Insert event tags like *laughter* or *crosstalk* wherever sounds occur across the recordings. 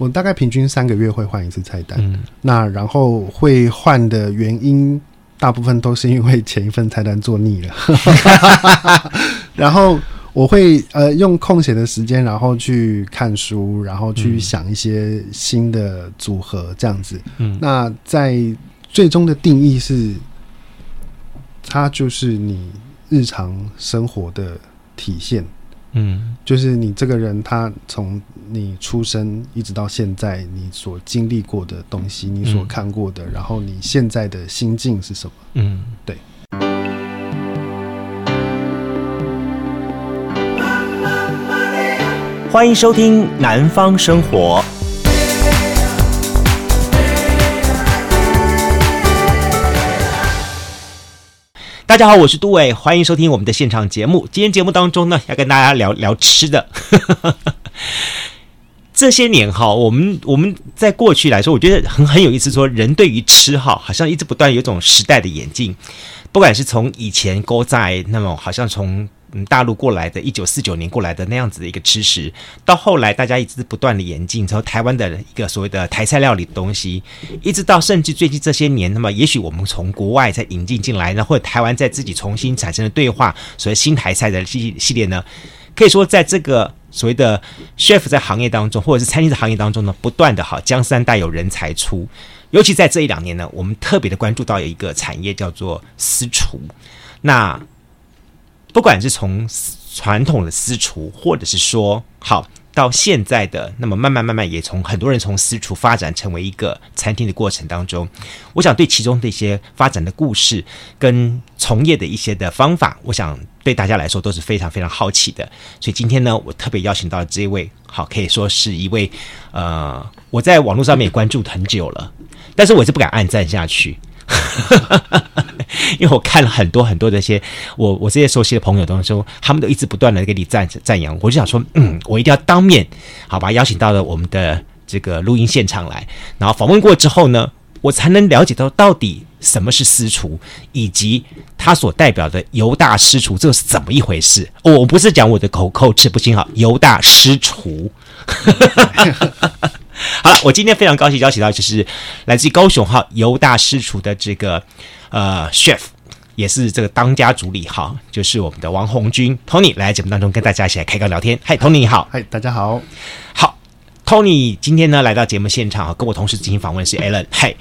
我大概平均三个月会换一次菜单。嗯，那然后会换的原因，大部分都是因为前一份菜单做腻了。*laughs* *laughs* 然后我会呃用空闲的时间，然后去看书，然后去想一些新的组合这样子。嗯，那在最终的定义是，它就是你日常生活的体现。嗯，就是你这个人，他从你出生一直到现在，你所经历过的东西，你所看过的，然后你现在的心境是什么？嗯，对。欢迎收听《南方生活》。大家好，我是杜伟，欢迎收听我们的现场节目。今天节目当中呢，要跟大家聊聊吃的。这些年哈，我们我们在过去来说，我觉得很很有意思。说人对于吃哈，好像一直不断有种时代的演进。不管是从以前勾在那种，好像从。大陆过来的，一九四九年过来的那样子的一个吃食，到后来大家一直不断的演进，从台湾的一个所谓的台菜料理的东西，一直到甚至最近这些年，那么也许我们从国外再引进进来呢，或者台湾在自己重新产生的对话，所谓新台菜的系系列呢，可以说在这个所谓的 chef 在行业当中，或者是餐厅的行业当中呢，不断的哈江山代有人才出，尤其在这一两年呢，我们特别的关注到有一个产业叫做私厨，那。不管是从传统的私厨，或者是说好到现在的，那么慢慢慢慢也从很多人从私厨发展成为一个餐厅的过程当中，我想对其中的一些发展的故事跟从业的一些的方法，我想对大家来说都是非常非常好奇的。所以今天呢，我特别邀请到这位，好可以说是一位呃，我在网络上面也关注很久了，但是我是不敢暗赞下去。*laughs* 因为我看了很多很多的些我我这些熟悉的朋友当中，他们都一直不断的给你赞赞扬，我就想说，嗯，我一定要当面好吧，邀请到了我们的这个录音现场来，然后访问过之后呢，我才能了解到到底什么是私厨，以及他所代表的犹大师厨这是怎么一回事。我不是讲我的口口齿不清哈，犹大师厨。*laughs* 好了，我今天非常高兴邀请到就是来自于高雄哈犹大师厨的这个呃 chef，也是这个当家主理哈，就是我们的王红军 Tony 来节目当中跟大家一起来开个聊天。嗨，Tony 你好。嗨，大家好。好，Tony 今天呢来到节目现场啊跟我同时进行访问是 *coughs* Alan。嗨，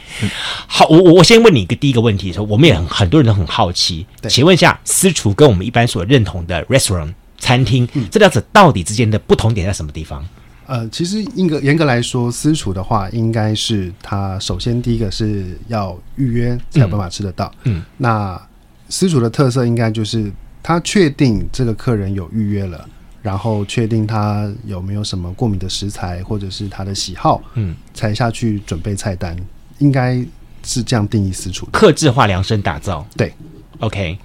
好，我我我先问你一个第一个问题，说我们也很很多人都很好奇，请问一下私厨跟我们一般所认同的 restaurant 餐厅，这两者到底之间的不同点在什么地方？呃，其实严格严格来说，私厨的话，应该是他首先第一个是要预约才有办法吃得到。嗯，那私厨的特色应该就是他确定这个客人有预约了，然后确定他有没有什么过敏的食材或者是他的喜好，嗯，才下去准备菜单，应该是这样定义私厨的，客制化量身打造。对，OK。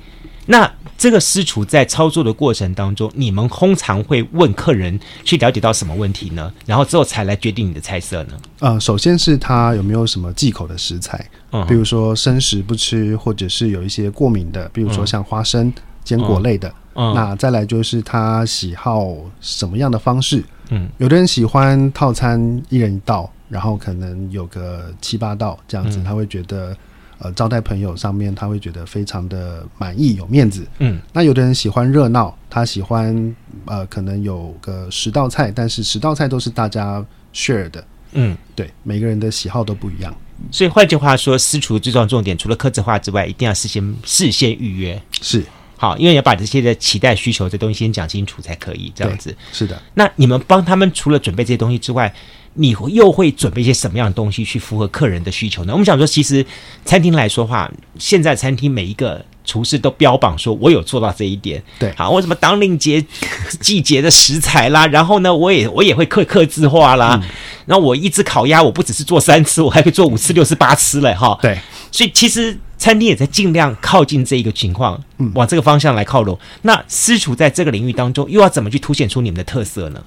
那这个师厨在操作的过程当中，你们通常会问客人去了解到什么问题呢？然后之后才来决定你的菜色呢？呃，首先是他有没有什么忌口的食材，嗯，比如说生食不吃，或者是有一些过敏的，比如说像花生、坚果类的。嗯，那再来就是他喜好什么样的方式？嗯，有的人喜欢套餐一人一道，然后可能有个七八道这样子，他会觉得。呃，招待朋友上面他会觉得非常的满意，有面子。嗯，那有的人喜欢热闹，他喜欢呃，可能有个十道菜，但是十道菜都是大家 share 的。嗯，对，每个人的喜好都不一样。所以换句话说，私厨最重要重点，除了客制化之外，一定要事先事先预约。是，好，因为要把这些的期待需求这东西先讲清楚才可以这样子。是的。那你们帮他们除了准备这些东西之外，你又会准备一些什么样的东西去符合客人的需求呢？我们想说，其实餐厅来说话，现在餐厅每一个厨师都标榜说，我有做到这一点。对，好，我什么当令节季节的食材啦，然后呢，我也我也会刻刻字化啦，嗯、然后我一只烤鸭，我不只是做三次，我还可以做五次、六次、八次嘞，哈。对，所以其实餐厅也在尽量靠近这一个情况，嗯，往这个方向来靠拢。那私厨在这个领域当中，又要怎么去凸显出你们的特色呢？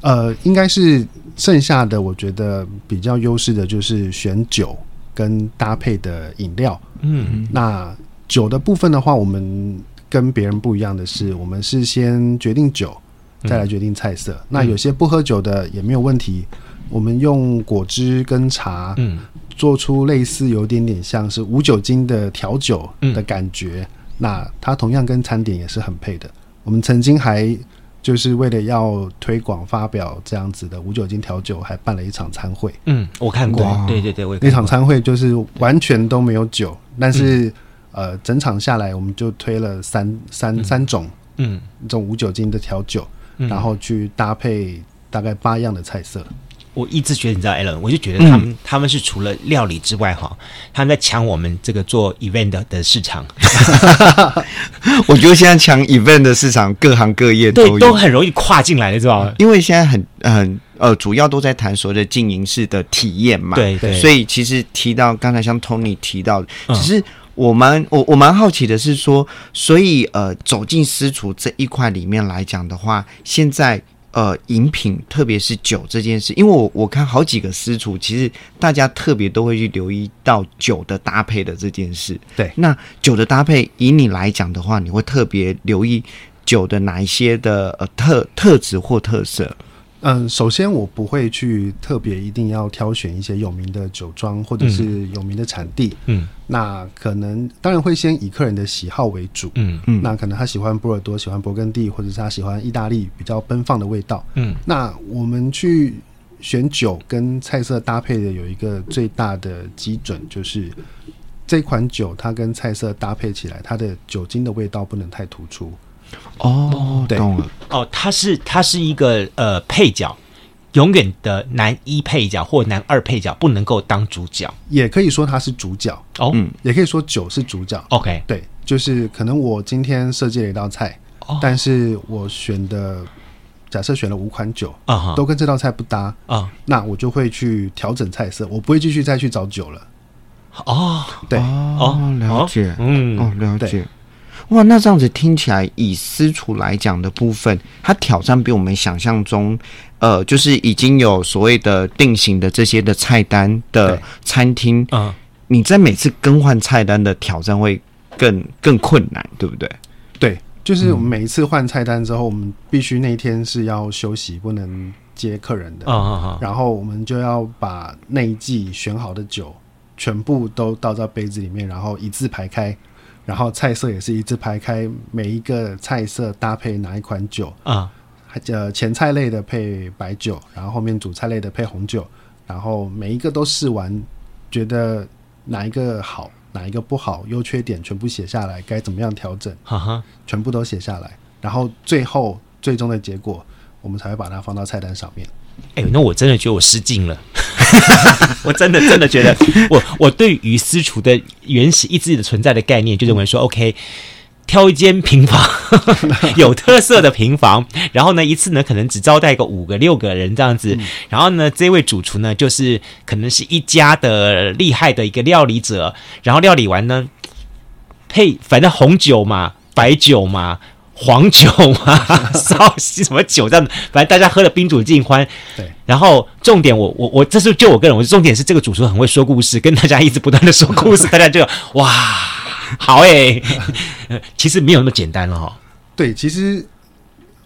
呃，应该是剩下的，我觉得比较优势的就是选酒跟搭配的饮料。嗯，那酒的部分的话，我们跟别人不一样的是，我们是先决定酒，再来决定菜色。嗯、那有些不喝酒的也没有问题，我们用果汁跟茶，嗯，做出类似有点点像是无酒精的调酒的感觉。嗯、那它同样跟餐点也是很配的。我们曾经还就是为了要推广发表这样子的无酒精调酒，还办了一场餐会。嗯，我看过，对对对，我那场餐会就是完全都没有酒，但是、嗯、呃，整场下来我们就推了三三、嗯、三种，嗯，这种无酒精的调酒，嗯、然后去搭配大概八样的菜色。我一直觉得，你知道，Alan，我就觉得他们、嗯、他们是除了料理之外，哈，他们在抢我们这个做 event 的市场。*laughs* 我觉得现在抢 event 的市场，各行各业都都很容易跨进来的，知道吗？因为现在很很呃，主要都在谈所谓的经营式的体验嘛。对对。所以其实提到刚才像 Tony 提到，只是我蛮我我蛮好奇的是说，所以呃，走进私厨这一块里面来讲的话，现在。呃，饮品特别是酒这件事，因为我我看好几个私厨，其实大家特别都会去留意到酒的搭配的这件事。对，那酒的搭配，以你来讲的话，你会特别留意酒的哪一些的呃特特质或特色？嗯，首先我不会去特别一定要挑选一些有名的酒庄或者是有名的产地。嗯，那可能当然会先以客人的喜好为主。嗯嗯，那可能他喜欢波尔多，喜欢勃艮第，或者是他喜欢意大利比较奔放的味道。嗯，那我们去选酒跟菜色搭配的有一个最大的基准，就是这款酒它跟菜色搭配起来，它的酒精的味道不能太突出。哦，对，懂了。哦，他是他是一个呃配角，永远的男一配角或男二配角不能够当主角，也可以说他是主角。哦，嗯，也可以说酒是主角。OK，对，就是可能我今天设计了一道菜，哦，但是我选的假设选了五款酒啊，都跟这道菜不搭啊，那我就会去调整菜色，我不会继续再去找酒了。哦，对，哦，了解，嗯，哦，了解。哇，那这样子听起来，以私厨来讲的部分，它挑战比我们想象中，呃，就是已经有所谓的定型的这些的菜单的餐厅，嗯，你在每次更换菜单的挑战会更更困难，对不对？对，就是我们每一次换菜单之后，我们必须那一天是要休息，不能接客人的，嗯，然后我们就要把那一季选好的酒全部都倒到杯子里面，然后一字排开。然后菜色也是一字排开，每一个菜色搭配哪一款酒啊？呃，前菜类的配白酒，然后后面主菜类的配红酒，然后每一个都试完，觉得哪一个好，哪一个不好，优缺点全部写下来，该怎么样调整？哈哈，全部都写下来，然后最后最终的结果，我们才会把它放到菜单上面。哎，那我真的觉得我失敬了。*laughs* 我真的真的觉得我，我我对于私厨的原始意志的存在的概念，就认为说，OK，挑一间平房，*laughs* 有特色的平房，然后呢，一次呢可能只招待个五个六个人这样子，然后呢，这位主厨呢，就是可能是一家的厉害的一个料理者，然后料理完呢，配反正红酒嘛，白酒嘛。黄酒嘛，*laughs* 烧什么酒？这样子，反正大家喝的宾主尽欢。对，然后重点我，我我我这是就我个人，我重点是这个主厨很会说故事，跟大家一直不断的说故事，大家就 *laughs* 哇，好哎、欸，*laughs* 其实没有那么简单了哈。对，其实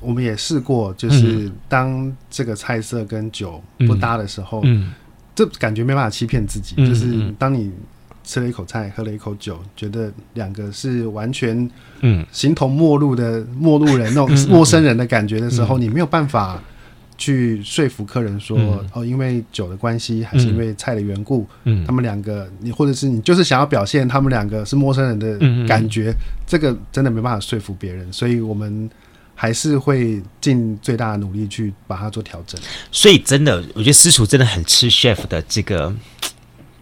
我们也试过，就是当这个菜色跟酒不搭的时候，嗯，这感觉没办法欺骗自己，就是当你。吃了一口菜，喝了一口酒，觉得两个是完全嗯。形同陌路的陌路人那种 *laughs* 陌生人的感觉的时候，你没有办法去说服客人说哦，因为酒的关系，还是因为菜的缘故，嗯。他们两个你或者是你就是想要表现他们两个是陌生人的感觉，这个真的没办法说服别人，所以我们还是会尽最大的努力去把它做调整。所以真的，我觉得私厨真的很吃 chef 的这个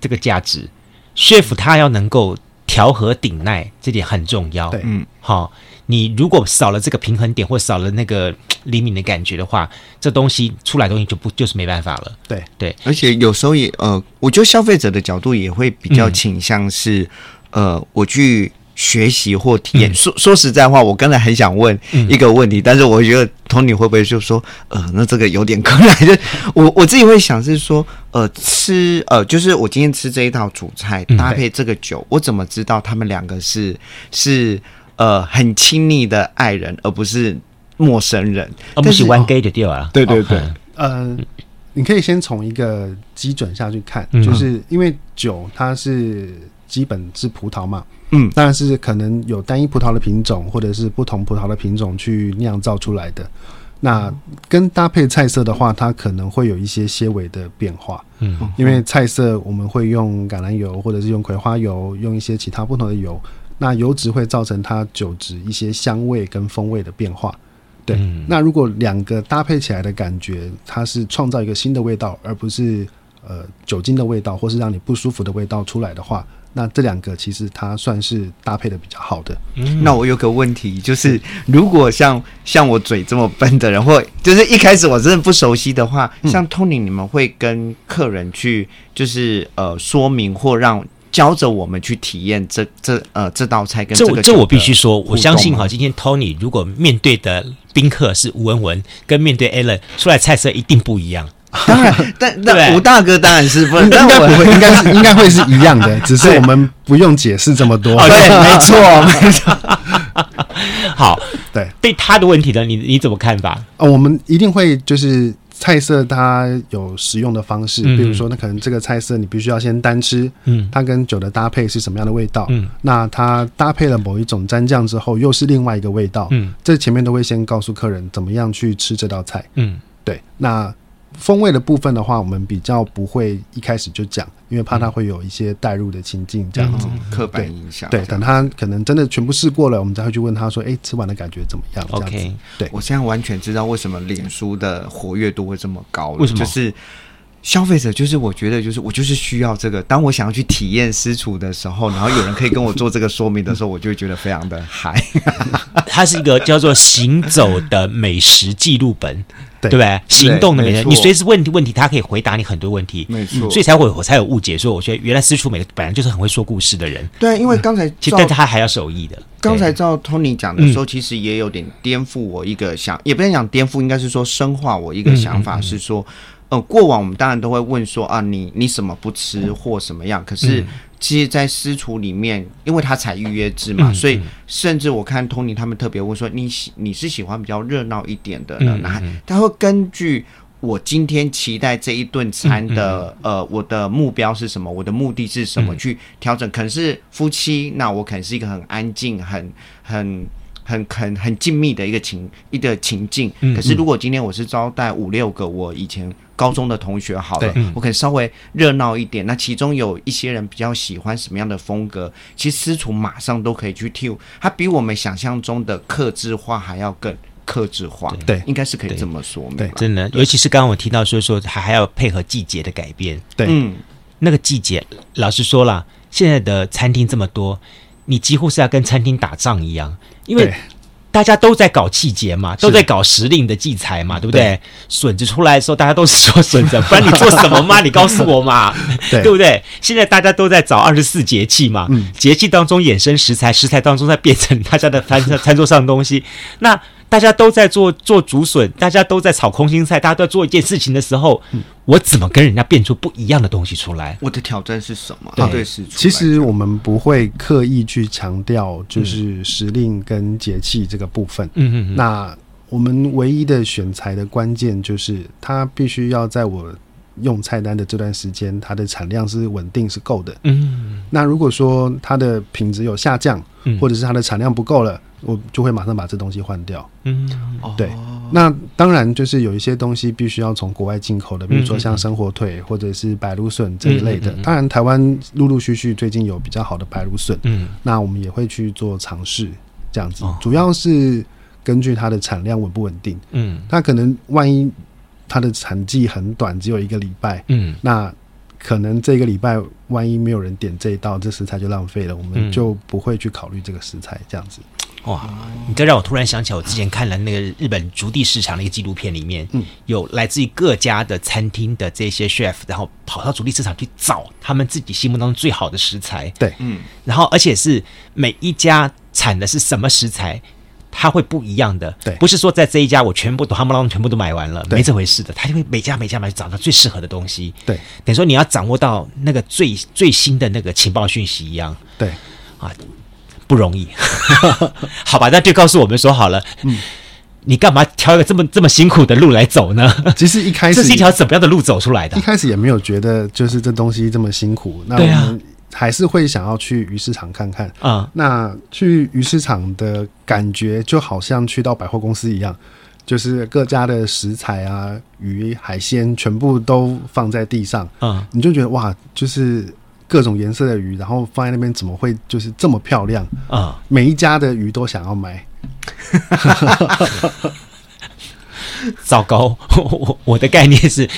这个价值。Chef 他要能够调和顶耐，这点很重要。对，嗯，好，你如果少了这个平衡点，或少了那个灵敏的感觉的话，这东西出来东西就不就是没办法了。对对，而且有时候也呃，我觉得消费者的角度也会比较倾向是，嗯、呃，我去。学习或体验，说说实在话，我刚才很想问一个问题，嗯、但是我觉得 Tony 会不会就说，呃，那这个有点困难。*laughs* 就我我自己会想是说，呃，吃呃，就是我今天吃这一道主菜搭配这个酒，嗯、我怎么知道他们两个是是呃很亲密的爱人，而不是陌生人？不喜欢 gay 的调啊？对对对，嗯。你可以先从一个基准下去看，嗯、就是因为酒它是基本是葡萄嘛，嗯，当然是可能有单一葡萄的品种，或者是不同葡萄的品种去酿造出来的。那跟搭配菜色的话，它可能会有一些些微的变化，嗯，因为菜色我们会用橄榄油，或者是用葵花油，用一些其他不同的油，那油脂会造成它酒质一些香味跟风味的变化。对，嗯、那如果两个搭配起来的感觉，它是创造一个新的味道，而不是呃酒精的味道，或是让你不舒服的味道出来的话。那这两个其实它算是搭配的比较好的。嗯，那我有个问题，就是如果像像我嘴这么笨的人，或就是一开始我真的不熟悉的话，嗯、像 Tony，你们会跟客人去就是呃说明或让教着我们去体验这这呃这道菜跟这个这这我必须说，我相信哈，今天 Tony 如果面对的宾客是吴文文，跟面对 Allen 出来菜色一定不一样。*laughs* 当然，但那吴大哥当然是不，应该不会，*laughs* 应该是应该会是一样的，*laughs* 只是我们不用解释这么多。对，没错，没错。好，对，对他的问题呢，你你怎么看法？哦，我们一定会就是菜色它有食用的方式，比如说，那可能这个菜色你必须要先单吃，嗯，它跟酒的搭配是什么样的味道？嗯，那它搭配了某一种蘸酱之后，又是另外一个味道。嗯，这前面都会先告诉客人怎么样去吃这道菜。嗯，对，那。风味的部分的话，我们比较不会一开始就讲，因为怕他会有一些带入的情境这样子，嗯、刻板印象。对，等他可能真的全部试过了，我们才会去问他说：“哎、欸，吃完的感觉怎么样？” OK，对，我现在完全知道为什么脸书的活跃度会这么高了。为什么？就是消费者，就是我觉得，就是我就是需要这个。当我想要去体验私厨的时候，然后有人可以跟我做这个说明的时候，我就会觉得非常的嗨。*laughs* 它是一个叫做“行走的美食记录本”。对，不对？行动的美食，你随时问问题，他可以回答你很多问题。没错，所以才会我才有误解，说我觉得原来私厨美本来就是很会说故事的人。对，因为刚才其实但他还要手艺的。刚才照 Tony 讲的时候，其实也有点颠覆我一个想，也不能讲颠覆，应该是说深化我一个想法，是说，呃，过往我们当然都会问说啊，你你什么不吃或什么样，可是。其实，在私厨里面，因为他采预约制嘛，嗯、所以甚至我看 Tony 他们特别问说：“你喜你是喜欢比较热闹一点的呢？”那、嗯、他会根据我今天期待这一顿餐的、嗯、呃，我的目标是什么，我的目的是什么，去调整。可能是夫妻，那我可能是一个很安静、很很。很很很静谧的一个情一个情境，可是如果今天我是招待五六个我以前高中的同学，好了，我可能稍微热闹一点。那其中有一些人比较喜欢什么样的风格，其实私厨马上都可以去挑，它比我们想象中的克制化还要更克制化。对，应该是可以这么说。对，真的，尤其是刚刚我提到说说还还要配合季节的改变。对，嗯，那个季节，老实说了，现在的餐厅这么多。你几乎是要跟餐厅打仗一样，因为大家都在搞季节嘛，都在搞时令的季材嘛，对不对？笋子出来的时候，大家都是说笋子，*laughs* 不然你做什么嘛？你告诉我嘛，*laughs* 对不对？现在大家都在找二十四节气嘛，节气当中衍生食材，食材当中再变成大家的餐餐桌上的东西，那。大家都在做做竹笋，大家都在炒空心菜，大家都在做一件事情的时候，嗯、我怎么跟人家变出不一样的东西出来？我的挑战是什么？对，是其实我们不会刻意去强调就是时令跟节气这个部分。嗯嗯。那我们唯一的选材的关键就是，它必须要在我用菜单的这段时间，它的产量是稳定是够的。嗯。那如果说它的品质有下降，嗯、或者是它的产量不够了。我就会马上把这东西换掉。嗯，对。那当然就是有一些东西必须要从国外进口的，比如说像生火腿或者是白芦笋这一类的。当然，台湾陆陆续续最近有比较好的白芦笋。嗯，那我们也会去做尝试，这样子。主要是根据它的产量稳不稳定。嗯，它可能万一它的产季很短，只有一个礼拜。嗯，那。可能这个礼拜万一没有人点这一道，这食材就浪费了，我们就不会去考虑这个食材这样子。哇，你这让我突然想起来，我之前看了那个日本竹地市场的一个纪录片，里面有来自于各家的餐厅的这些 chef，然后跑到竹地市场去找他们自己心目当中最好的食材。对，嗯，然后而且是每一家产的是什么食材。它会不一样的，对，不是说在这一家我全部都全部都买完了，没这回事的，他就会每家每家买，找到最适合的东西，对，等于说你要掌握到那个最最新的那个情报讯息一样，对，啊，不容易，*laughs* 好吧，那就告诉我们说好了，嗯，你干嘛挑一个这么这么辛苦的路来走呢？其实一开始 *laughs* 这是一条怎么样的路走出来的？一开始也没有觉得就是这东西这么辛苦。那我们还是会想要去鱼市场看看啊。那去鱼市场的感觉就好像去到百货公司一样，就是各家的食材啊、鱼、海鲜全部都放在地上。嗯，你就觉得哇，就是各种颜色的鱼，然后放在那边怎么会就是这么漂亮啊？每一家的鱼都想要买。*laughs* 糟糕，我我的概念是，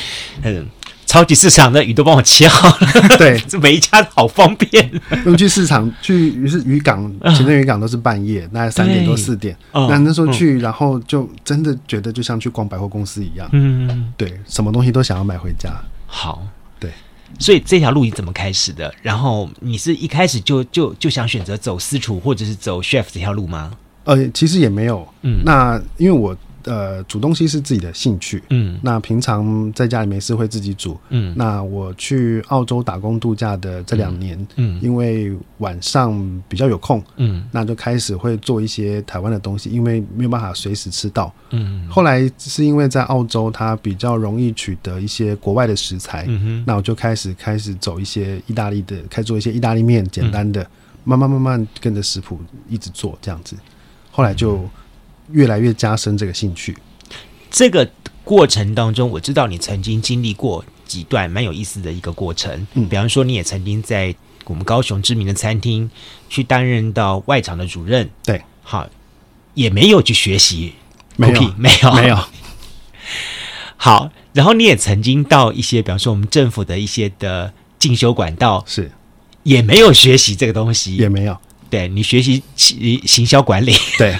嗯，超级市场的鱼都帮我切好了，对，*laughs* 这每一家好方便。用去市场去，于是渔港，前面渔港都是半夜，大概三点多四点。那那时候去，然后就真的觉得就像去逛百货公司一样，嗯，对，什么东西都想要买回家。好，对，所以这条路你怎么开始的？然后你是一开始就就就想选择走私厨或者是走 chef 这条路吗？呃，其实也没有，嗯，那因为我呃煮东西是自己的兴趣，嗯，那平常在家里没事会自己煮，嗯，那我去澳洲打工度假的这两年，嗯，嗯，因为晚上比较有空，嗯，那就开始会做一些台湾的东西，因为没有办法随时吃到，嗯，后来是因为在澳洲它比较容易取得一些国外的食材，嗯哼，那我就开始开始走一些意大利的，开始做一些意大利面，简单的，嗯，慢慢慢慢跟着食谱一直做这样子。后来就越来越加深这个兴趣。这个过程当中，我知道你曾经经历过几段蛮有意思的一个过程。嗯，比方说，你也曾经在我们高雄知名的餐厅去担任到外场的主任。对，好，也没有去学习，没有，没有，*laughs* 没有。*laughs* 好，然后你也曾经到一些，比方说我们政府的一些的进修管道，是，也没有学习这个东西，也没有。对，你学习行销管理，对，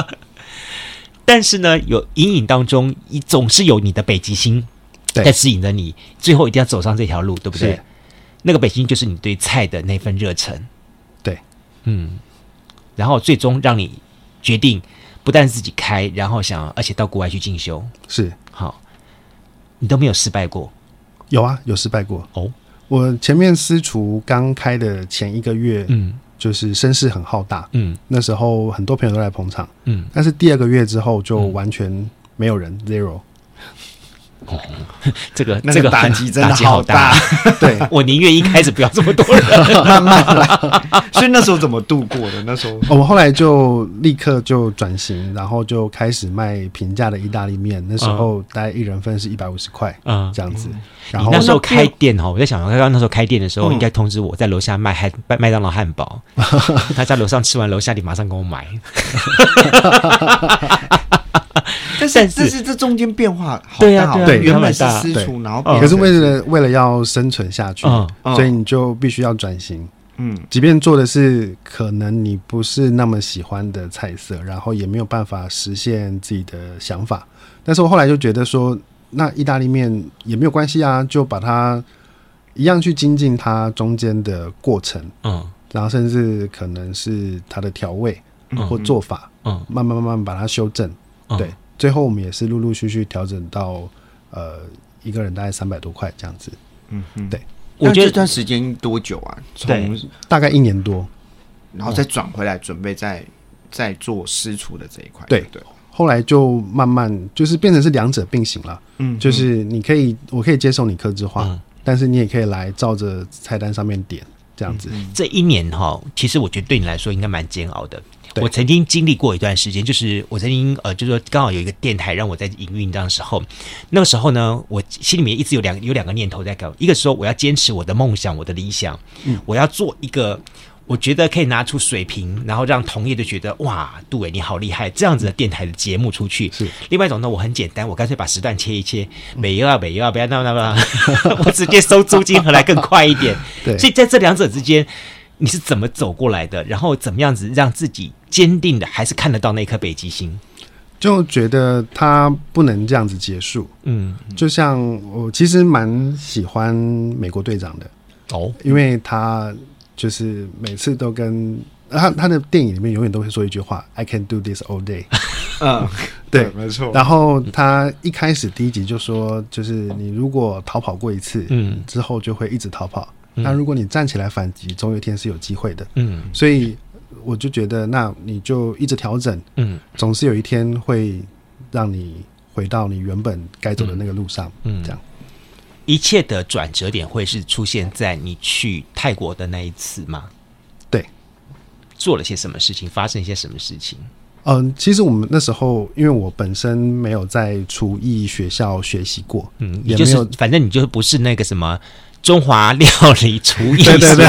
*laughs* 但是呢，有隐隐当中，你总是有你的北极星在指引着你，最后一定要走上这条路，对不对？那个北极星就是你对菜的那份热忱，对，嗯，然后最终让你决定不但自己开，然后想而且到国外去进修，是。好，你都没有失败过？有啊，有失败过。哦。我前面私厨刚开的前一个月，嗯。就是声势很浩大，嗯，那时候很多朋友都来捧场，嗯，但是第二个月之后就完全没有人，嗯，zero。哦，这个这个打击真的好大，对，*laughs* 我宁愿一开始不要这么多人，*laughs* 慢慢来。所以那时候怎么度过的？那时候我们后来就立刻就转型，然后就开始卖平价的意大利面。那时候大概一人份是一百五十块，嗯，这样子。然后那时候开店哈，我在想，刚刚那时候开店的时候，应该通知我在楼下卖汉麦麦当劳汉堡，他在楼上吃完，楼下你马上给我买。*laughs* 但是，但是这中间变化好大，哦，对，原本是私厨，然后可是为了为了要生存下去，所以你就必须要转型。嗯，即便做的是可能你不是那么喜欢的菜色，然后也没有办法实现自己的想法。但是我后来就觉得说，那意大利面也没有关系啊，就把它一样去精进它中间的过程，嗯，然后甚至可能是它的调味或做法，嗯，慢慢慢慢把它修正，对。最后我们也是陆陆续续调整到，呃，一个人大概三百多块这样子。嗯嗯，对。我觉得这段时间多久啊？从大概一年多，然后再转回来准备再再做私厨的这一块。对对。后来就慢慢就是变成是两者并行了。嗯，就是你可以，我可以接受你克制化，嗯，但是你也可以来照着菜单上面点这样子。嗯，这一年哈，其实我觉得对你来说应该蛮煎熬的。我曾经经历过一段时间，就是我曾经呃，就是说刚好有一个电台让我在营运当时候，那个时候呢，我心里面一直有两有两个念头在搞，一个时候我要坚持我的梦想，我的理想，嗯，我要做一个我觉得可以拿出水平，然后让同业都觉得哇，杜伟你好厉害，这样子的电台的节目出去。是，另外一种呢，我很简单，我干脆把时段切一切，没有啊，没有啊，不要那么那么，*laughs* 我直接收租金回来更快一点。*laughs* 对，所以在这两者之间。你是怎么走过来的？然后怎么样子让自己坚定的，还是看得到那颗北极星？就觉得他不能这样子结束。嗯，就像我其实蛮喜欢美国队长的哦，因为他就是每次都跟他他的电影里面永远都会说一句话：“I can do this all day。*laughs* ”嗯，*laughs* 对，没错。然后他一开始第一集就说，就是你如果逃跑过一次，嗯，之后就会一直逃跑。那如果你站起来反击，总有一天是有机会的。嗯，所以我就觉得，那你就一直调整，嗯，总是有一天会让你回到你原本该走的那个路上，嗯，这样。一切的转折点会是出现在你去泰国的那一次吗？对，做了些什么事情，发生一些什么事情？嗯，其实我们那时候，因为我本身没有在厨艺学校学习过，嗯，也没有，就是反正你就不是那个什么中华料理厨艺，对对对，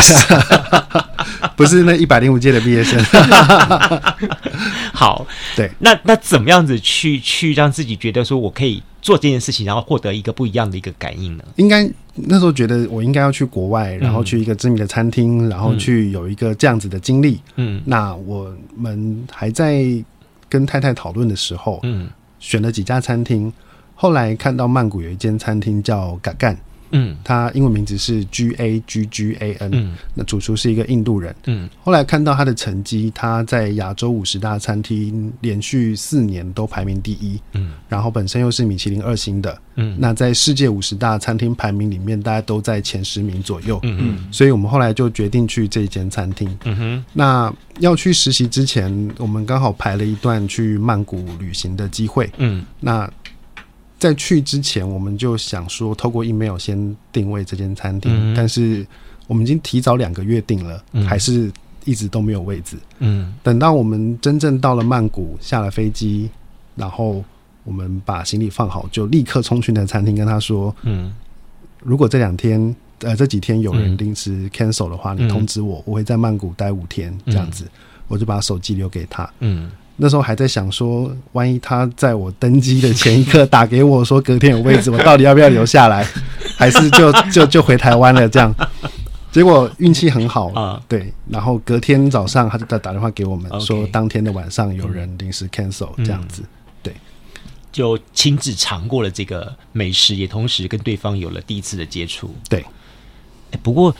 *laughs* 不是那一百零五届的毕业生。*laughs* 好，对，那那怎么样子去去让自己觉得说我可以做这件事情，然后获得一个不一样的一个感应呢？应该那时候觉得我应该要去国外，然后去一个知名的餐厅，嗯、然后去有一个这样子的经历。嗯，那我们还在跟太太讨论的时候，嗯，选了几家餐厅，后来看到曼谷有一间餐厅叫嘎干。嗯，他英文名字是 G A G G A N，嗯，那主厨是一个印度人，嗯，后来看到他的成绩，他在亚洲五十大餐厅连续四年都排名第一，嗯，然后本身又是米其林二星的，嗯，那在世界五十大餐厅排名里面，大家都在前十名左右，嗯嗯，所以我们后来就决定去这间餐厅，嗯哼，那要去实习之前，我们刚好排了一段去曼谷旅行的机会，嗯，那。在去之前，我们就想说，透过 email 先定位这间餐厅，嗯、但是我们已经提早两个月定了，嗯、还是一直都没有位置。嗯，等到我们真正到了曼谷，下了飞机，然后我们把行李放好，就立刻冲去那餐厅，跟他说：“嗯，如果这两天呃这几天有人临时 cancel 的话，嗯、你通知我，我会在曼谷待五天，这样子。嗯”我就把手机留给他。嗯。那时候还在想说，万一他在我登机的前一刻打给我说隔天有位置，我到底要不要留下来，*laughs* 还是就就就回台湾了？这样，结果运气很好啊，对。然后隔天早上他就打打电话给我们说，当天的晚上有人临时 cancel 这样子，对，就亲自尝过了这个美食，也同时跟对方有了第一次的接触，对。不过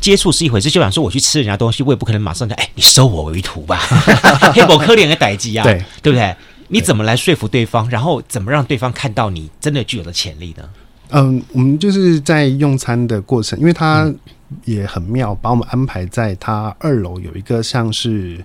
接触是一回事，就想说我去吃人家东西，我也不可能马上就哎，你收我为徒吧，*laughs* 黑狗可怜的歹机啊，对。对不对？你怎么来说服对方，然后怎么让对方看到你真的具有的潜力呢？嗯，我们就是在用餐的过程，因为他也很妙，把我们安排在他二楼有一个像是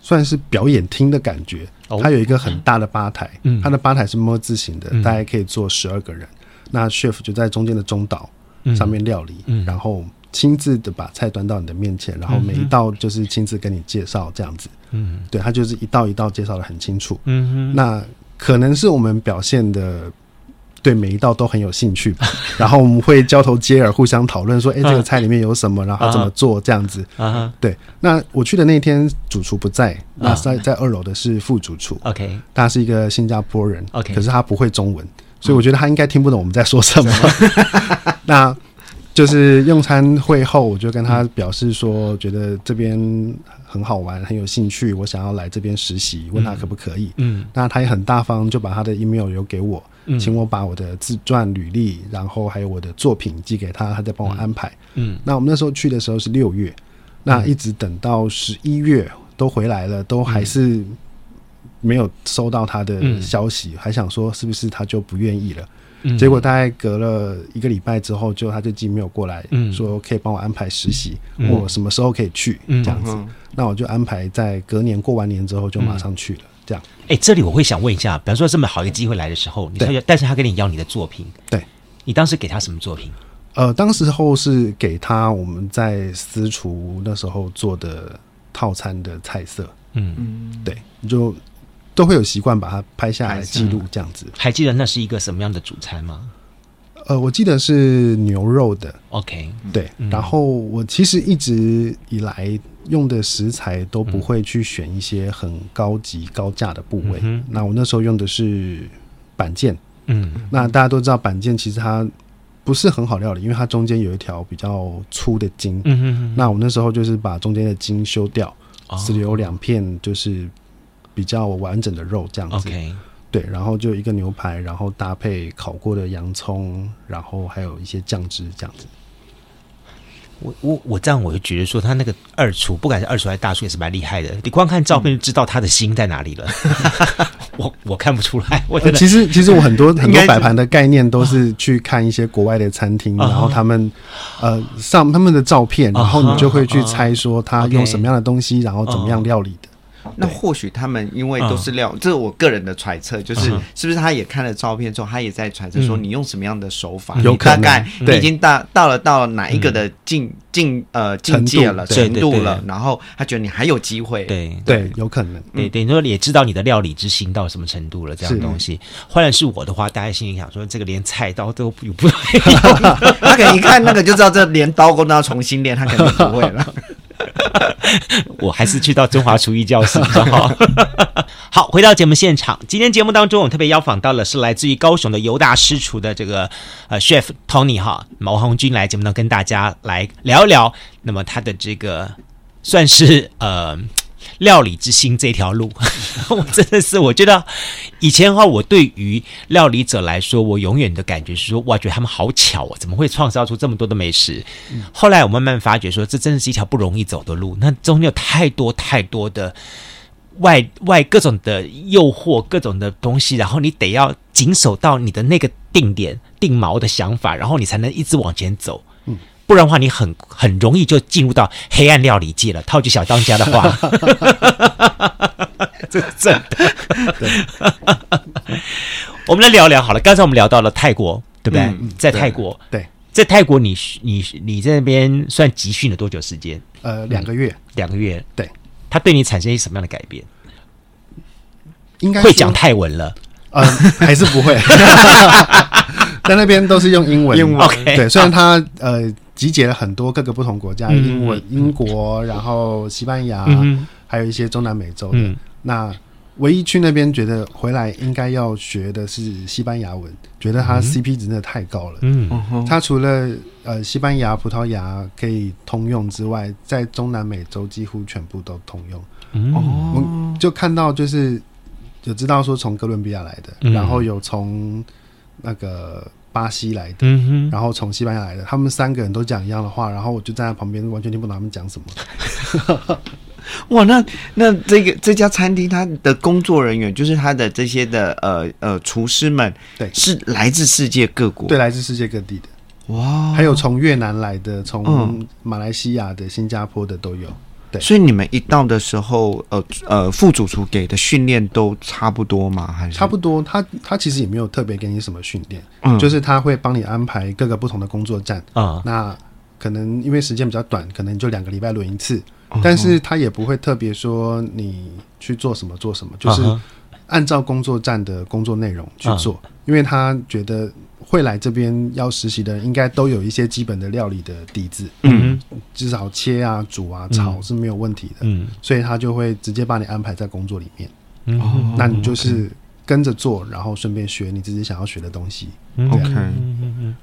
算是表演厅的感觉，他有一个很大的吧台，嗯，他的吧台是摸字形的，大概可以坐十二个人，那 chef 就在中间的中岛。上面料理，然后亲自的把菜端到你的面前，然后每一道就是亲自跟你介绍这样子。嗯，对，他就是一道一道介绍的很清楚。嗯哼，那可能是我们表现的对每一道都很有兴趣吧。*laughs* 然后我们会交头接耳，互相讨论说：“哎，这个菜里面有什么？然后怎么做？”这样子。啊，对。那我去的那天主厨不在，那在在二楼的是副主厨。OK，他是一个新加坡人。OK，可是他不会中文。所以我觉得他应该听不懂我们在说什么。*laughs* *laughs* 那就是用餐会后，我就跟他表示说，觉得这边很好玩，很有兴趣，我想要来这边实习，问他可不可以。嗯，那他也很大方，就把他的 email 留给我，请我把我的自传履历，然后还有我的作品寄给他，他再帮我安排。嗯，那我们那时候去的时候是六月，那一直等到十一月都回来了，都还是。没有收到他的消息，嗯、还想说是不是他就不愿意了？嗯、结果大概隔了一个礼拜之后，就他就寄没有过来，嗯、说可以帮我安排实习，嗯、我什么时候可以去？嗯、这样子，嗯、那我就安排在隔年过完年之后就马上去了。嗯、这样，哎，这里我会想问一下，比方说这么好一个机会来的时候，你说要，但是他跟你要你的作品，对，你当时给他什么作品？呃，当时候是给他我们在私厨那时候做的套餐的菜色，嗯。嗯，对，就。都会有习惯把它拍下来记录，这样子。还记得那是一个什么样的主餐吗？呃，我记得是牛肉的。OK，对。嗯、然后我其实一直以来用的食材都不会去选一些很高级高价的部位。嗯、那我那时候用的是板腱。嗯。那大家都知道板腱其实它不是很好料理，因为它中间有一条比较粗的筋。嗯哼哼。那我那时候就是把中间的筋修掉，哦、只留两片，就是。比较完整的肉这样子，Okay. 对，然后就一个牛排，然后搭配烤过的洋葱，然后还有一些酱汁这样子。我我我这样我就觉得说，他那个二厨，不管是二厨还是大厨，也是蛮厉害的。你光看照片就知道他的心在哪里了。*laughs* 我我看不出来。我其实其实我很多很多摆盘的概念都是去看一些国外的餐厅，然后他们呃上他们的照片，然后你就会去猜说他用什么样的东西，然后怎么样料理的。那或许他们因为都是料，嗯、这是我个人的揣测，就是是不是他也看了照片之后，他也在揣测说你用什么样的手法，有、嗯、大概你已经到到了到了哪一个的境境呃境界了程度了，然后他觉得你还有机会，对对，有可能，对对，你说也知道你的料理之心到什么程度了，这样东西。换了是我的话，大家心里想说，这个连菜刀都不不会。用，*laughs* 他可能一看那个就知道这连刀工都要重新练，他肯定不会了。*laughs* 我还是去到中华厨艺教室，*laughs* 好，回到节目现场。今天节目当中，我特别邀访到了是来自于高雄的尤大师厨的这个呃 chef Tony 哈毛红军来节目当中跟大家来聊一聊。那么他的这个算是呃。料理之心这条路，*laughs* 我真的是我觉得以前的话，我对于料理者来说，我永远的感觉是说，哇，觉得他们好巧哦，怎么会创造出这么多的美食？嗯、后来我慢慢发觉说，这真的是一条不容易走的路，那中间有太多太多的外外各种的诱惑，各种的东西，然后你得要谨守到你的那个定点定锚的想法，然后你才能一直往前走。不然的话，你很很容易就进入到黑暗料理界了。套句小当家的话，*laughs* 这是真的。对我们来聊聊好了。刚才我们聊到了泰国，对不对？嗯、在泰国，对，在泰国你，你你你在那边算集训了多久时间？呃，两个月，嗯、两个月。对，他对你产生一些什么样的改变？应该会讲泰文了？呃，还是不会？*laughs* 在那边都是用英文。英文 OK，对，虽然他呃。集结了很多各个不同国家，英文、英国，然后西班牙，还有一些中南美洲的。那唯一去那边觉得回来应该要学的是西班牙文，觉得它 CP 值真的太高了。嗯，它除了呃西班牙、葡萄牙可以通用之外，在中南美洲几乎全部都通用。哦，就看到就是有知道说从哥伦比亚来的，然后有从那个。巴西来的，然后从西班牙来的，他们三个人都讲一样的话，然后我就站在旁边，完全听不懂他们讲什么。*laughs* 哇，那那这个这家餐厅，他的工作人员就是他的这些的呃呃厨师们，对，是来自世界各国，对，来自世界各地的。哇，还有从越南来的，从马来西亚的、新加坡的都有。对所以你们一到的时候，呃呃，副主厨给的训练都差不多吗？还是差不多？他他其实也没有特别给你什么训练，嗯，就是他会帮你安排各个不同的工作站啊。嗯、那可能因为时间比较短，可能就两个礼拜轮一次，嗯、但是他也不会特别说你去做什么做什么，就是按照工作站的工作内容去做，嗯、因为他觉得。会来这边要实习的人，应该都有一些基本的料理的底子，嗯，至少切啊、煮啊、炒是没有问题的，嗯，所以他就会直接把你安排在工作里面，嗯，那你就是跟着做，然后顺便学你自己想要学的东西，OK，嗯嗯，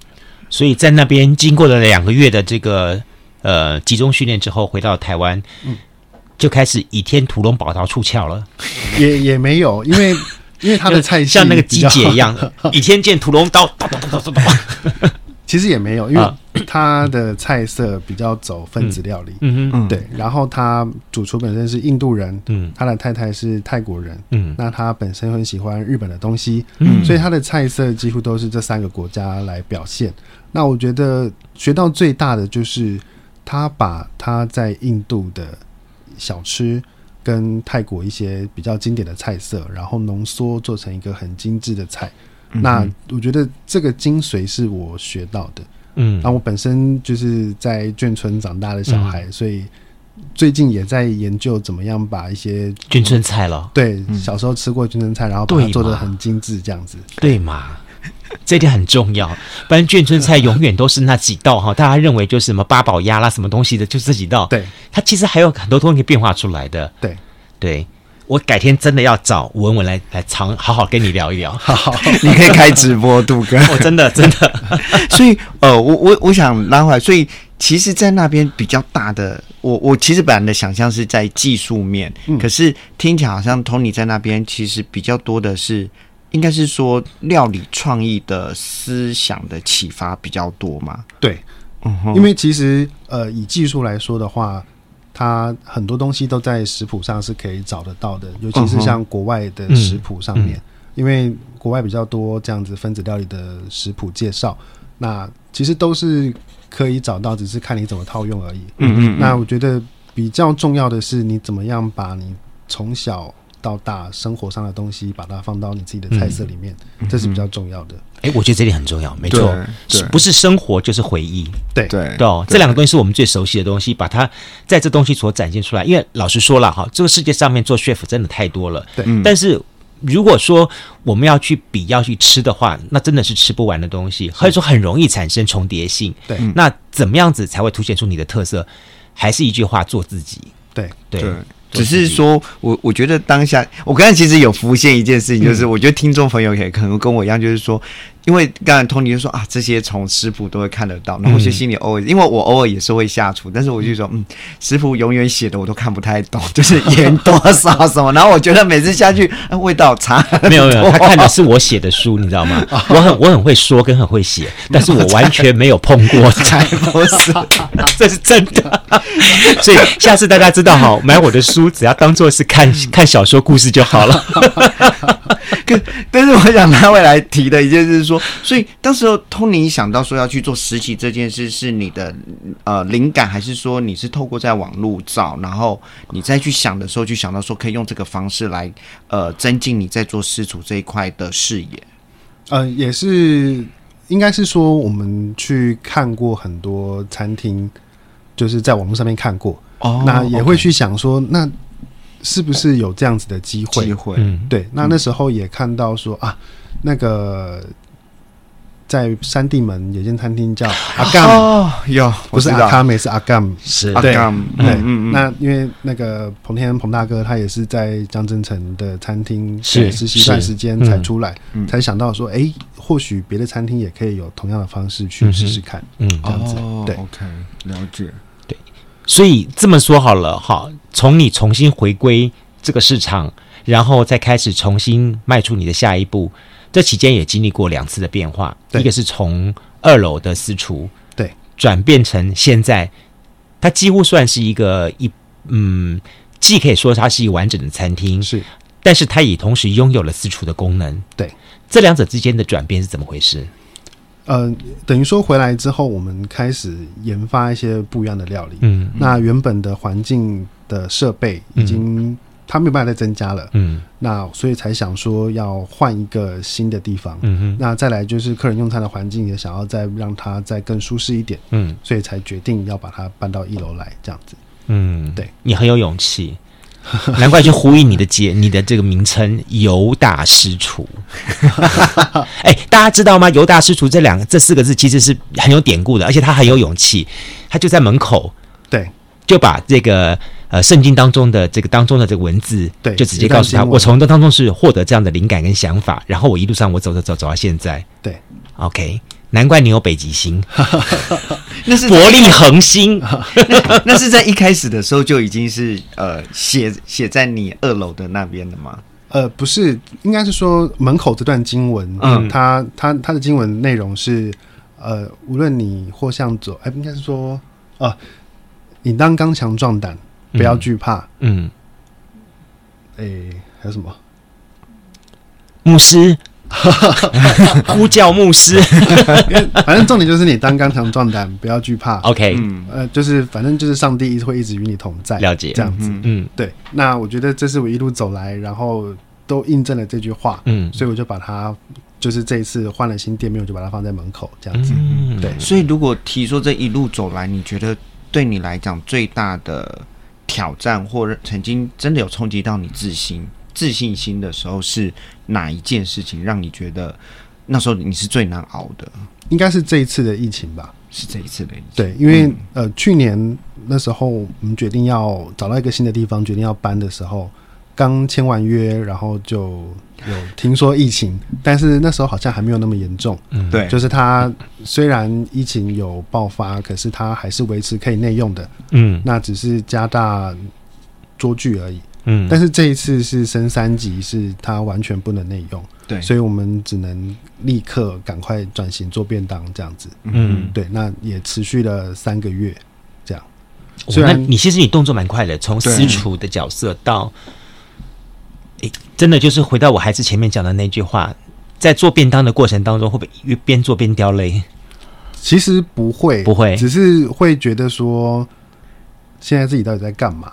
所以在那边经过了两个月的这个呃集中训练之后，回到台湾，嗯，就开始倚天屠龙宝刀出鞘了，也也没有，因为。因为他的菜像那个机姐一样，倚 *laughs* 天剑屠龙刀，*laughs* 其实也没有，因为他的菜色比较走分子料理，嗯。嗯，对。然后他主厨本身是印度人，嗯，他的太太是泰国人，嗯，那他本身很喜欢日本的东西，嗯，所以他的菜色几乎都是这三个国家来表现。那我觉得学到最大的就是他把他在印度的小吃。跟泰国一些比较经典的菜色，然后浓缩做成一个很精致的菜。嗯、那我觉得这个精髓是我学到的。嗯，那我本身就是在眷村长大的小孩，嗯、所以最近也在研究怎么样把一些眷村菜了。对，嗯、小时候吃过眷村菜，然后把它做的很精致，这样子。对嘛？*laughs* 这点很重要，不然眷村菜永远都是那几道哈。大家认为就是什么八宝鸭啦，什么东西的，就这几道。对，它其实还有很多东西变化出来的。对，对，我改天真的要找文文来来尝好好跟你聊一聊。*laughs* 好，你可以开直播，杜哥。我真的真的。*laughs* 所以呃，我我我想拉回来，所以其实，在那边比较大的，我我其实本来的想象是在技术面，嗯、可是听起来好像 Tony 在那边其实比较多的是。应该是说料理创意的思想的启发比较多嘛？对，嗯，因为其实呃，以技术来说的话，它很多东西都在食谱上是可以找得到的，尤其是像国外的食谱上面，因为国外比较多这样子分子料理的食谱介绍，那其实都是可以找到，只是看你怎么套用而已。嗯嗯。那我觉得比较重要的是，你怎么样把你从小到大生活上的东西，把它放到你自己的菜色里面，这是比较重要的。哎，我觉得这点很重要，没错，是不是生活就是回忆？对对对，这两个东西是我们最熟悉的东西，把它在这东西所展现出来。因为老实说了哈，这个世界上面做 chef 真的太多了，对。但是如果说我们要去比要去吃的话，那真的是吃不完的东西，或者说很容易产生重叠性。对，那怎么样子才会凸显出你的特色？还是一句话，做自己。对对。只是说，我我觉得当下，我刚才其实有浮现一件事情，就是我觉得听众朋友也可能跟我一样，就是说。因为刚才 Tony 就说啊，这些从食谱都会看得到，然后我就心里偶尔，因为我偶尔也是会下厨，但是我就说，嗯，食谱永远写的我都看不太懂，*laughs* 就是盐多少什么，然后我觉得每次下去，啊、味道差。没有没有，他看的是我写的书，你知道吗？*laughs* 我很我很会说，跟很会写，但是我完全没有碰过，*laughs* 才不是，这是真的。所以下次大家知道哈，买我的书只要当做是看看小说故事就好了。可但是我想他未来提的一件事是说，所以当时候 Tony 想到说要去做实习这件事，是你的呃灵感，还是说你是透过在网络找，然后你再去想的时候，就想到说可以用这个方式来呃增进你在做师厨这一块的视野？呃，也是，应该是说我们去看过很多餐厅，就是在网络上面看过，哦，那也会去想说那。是不是有这样子的机会？机会，嗯，对。那那时候也看到说啊，那个在山地门有间餐厅叫阿甘。哦，有不是阿卡美是阿甘，是。对，对，那因为那个彭天彭大哥他也是在江振诚的餐厅实习一段时间才出来，才想到说，哎，或许别的餐厅也可以有同样的方式去试试看，嗯，这样子，对，OK，了解。对。所以这么说好了哈，从你重新回归这个市场，然后再开始重新迈出你的下一步，这期间也经历过两次的变化。一个是从二楼的私厨，对，转变成现在，它几乎算是一个一嗯，既可以说它是一个完整的餐厅，是，但是它也同时拥有了私厨的功能。对，这两者之间的转变是怎么回事？呃，等于说回来之后，我们开始研发一些不一样的料理。嗯，那原本的环境的设备已经、嗯、它没有办法再增加了。嗯，那所以才想说要换一个新的地方。嗯哼，那再来就是客人用餐的环境也想要再让它再更舒适一点。嗯，所以才决定要把它搬到一楼来这样子。嗯，对，你很有勇气。难怪就呼应你的节，你的这个名称“犹大师厨”。*laughs* 哎，大家知道吗？“犹大师厨”这两个这四个字其实是很有典故的，而且他很有勇气，他就在门口，对，就把这个呃圣经当中的这个当中的这个文字，对，就直接告诉他，我从这当中是获得这样的灵感跟想法，然后我一路上我走着走走到现在，对，OK。难怪你有北极星，*laughs* 那是伯利恒星。*laughs* 那那是在一开始的时候就已经是呃写写在你二楼的那边的吗？呃，不是，应该是说门口这段经文，嗯，它它它的经文内容是呃，无论你或向左，哎，应该是说啊，你当刚强壮胆，不要惧怕，嗯，哎，还有什么？牧师。呼叫牧师，反正重点就是你当刚强壮胆，不要惧怕。OK，呃，就是反正就是上帝会一直与你同在，了解这样子。嗯，对。那我觉得这是我一路走来，然后都印证了这句话。嗯，所以我就把它，就是这一次换了新店面，我就把它放在门口这样子。嗯，对。所以如果提说这一路走来，你觉得对你来讲最大的挑战，或者曾经真的有冲击到你自信？自信心的时候是哪一件事情让你觉得那时候你是最难熬的？应该是这一次的疫情吧？是这一次的疫情。对，因为、嗯、呃，去年那时候我们决定要找到一个新的地方，决定要搬的时候，刚签完约，然后就有听说疫情，但是那时候好像还没有那么严重。嗯，对，就是他虽然疫情有爆发，可是他还是维持可以内用的。嗯，那只是加大桌距而已。嗯，但是这一次是升三级，是它完全不能内用，对，所以我们只能立刻赶快转型做便当这样子。嗯，对，那也持续了三个月，这样。虽然你其实你动作蛮快的，从私厨的角色到，哎，真的就是回到我孩子前面讲的那句话，在做便当的过程当中，会不会边做边掉泪？其实不会，不会，只是会觉得说，现在自己到底在干嘛？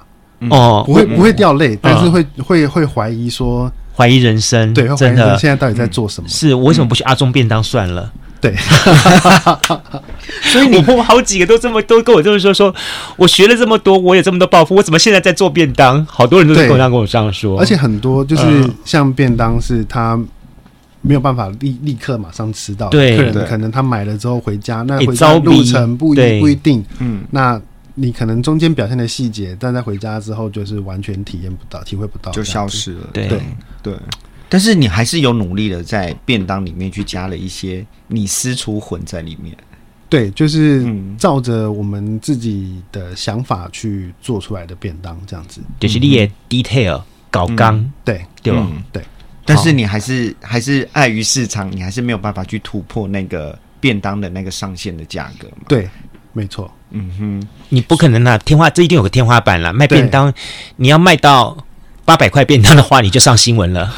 哦，不会，不会掉泪，但是会会会怀疑说，怀疑人生，对，真的，现在到底在做什么？是我为什么不去阿中便当算了？对，*laughs* 所以你我好几个都这么都跟我这么说，说我学了这么多，我有这么多抱负，我怎么现在在做便当？好多人都是跟我这样跟我这样说，而且很多就是像便当是他没有办法立立刻马上吃到，对，客人可能他买了之后回家，那回家路程不一不一定，嗯，那你可能中间表现的细节，但在回家之后就是完全体验不到，体会不到，就消失了，对对。但是你还是有努力的在便当里面去加了一些你私厨混在里面，对，就是照着我们自己的想法去做出来的便当，这样子，就是你也 detail 搞刚、嗯，对对吧？对。但是你还是还是碍于市场，你还是没有办法去突破那个便当的那个上限的价格嘛？对，没错。嗯哼，你不可能啊，天花这一定有个天花板了，卖便当你要卖到。八百块便当的话，你就上新闻了。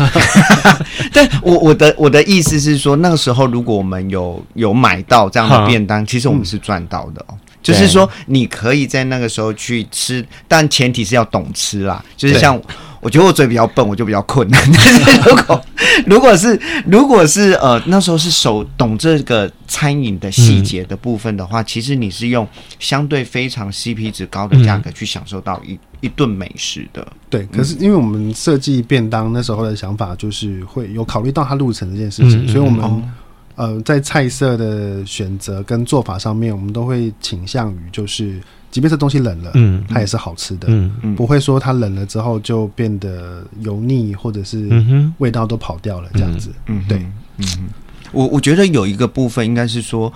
*laughs* 但我我的我的意思是说，那个时候如果我们有有买到这样的便当，其实我们是赚到的哦。就是说，你可以在那个时候去吃，但前提是要懂吃啦。就是像。我觉得我嘴比较笨，我就比较困难。但 *laughs* 是如果如果是如果是呃那时候是手懂这个餐饮的细节的部分的话，嗯、其实你是用相对非常 CP 值高的价格去享受到一、嗯、一顿美食的。对，可是因为我们设计便当那时候的想法就是会有考虑到它路程这件事情，嗯、所以我们、哦、呃在菜色的选择跟做法上面，我们都会倾向于就是。即便是东西冷了，嗯，它也是好吃的，嗯嗯，不会说它冷了之后就变得油腻，或者是味道都跑掉了这样子，嗯，对，嗯，我我觉得有一个部分应该是说，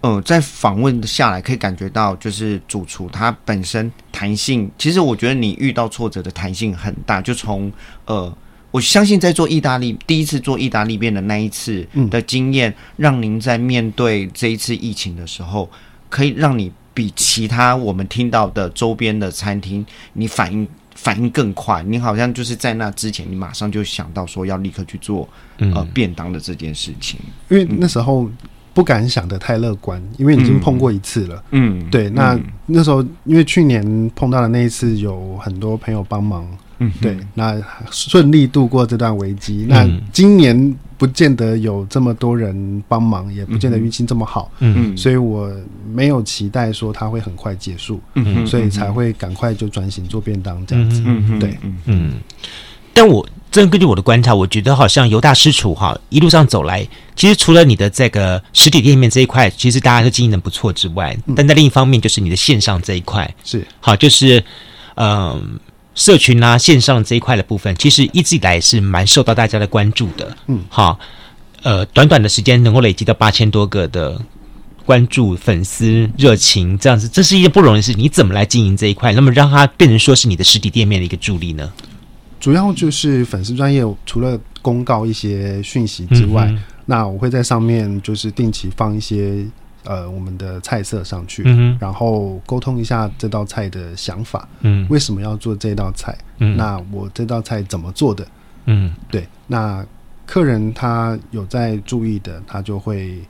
呃，在访问下来可以感觉到，就是主厨他本身弹性，其实我觉得你遇到挫折的弹性很大，就从呃，我相信在做意大利第一次做意大利面的那一次的经验，让您在面对这一次疫情的时候，可以让你。比其他我们听到的周边的餐厅，你反应反应更快。你好像就是在那之前，你马上就想到说要立刻去做呃便当的这件事情，因为那时候不敢想的太乐观，因为已经碰过一次了。嗯，对。那那时候因为去年碰到的那一次，有很多朋友帮忙。嗯，对，那顺利度过这段危机。那今年不见得有这么多人帮忙，也不见得运气这么好。嗯，所以我没有期待说它会很快结束。嗯，所以才会赶快就转型做便当这样子。嗯，对，嗯。但我真根据我的观察，我觉得好像犹大师厨哈一路上走来，其实除了你的这个实体店面这一块，其实大家都经营的不错之外，但在另一方面就是你的线上这一块是好，就是嗯。社群啊，线上这一块的部分，其实一直以来是蛮受到大家的关注的。嗯，好，呃，短短的时间能够累积到八千多个的关注、粉丝热情，这样子，这是一件不容易的事。你怎么来经营这一块？那么让它变成说是你的实体店面的一个助力呢？主要就是粉丝专业，除了公告一些讯息之外，嗯、那我会在上面就是定期放一些。呃，我们的菜色上去，嗯、然后沟通一下这道菜的想法，嗯，为什么要做这道菜？嗯，那我这道菜怎么做的？嗯，对，那客人他有在注意的，他就会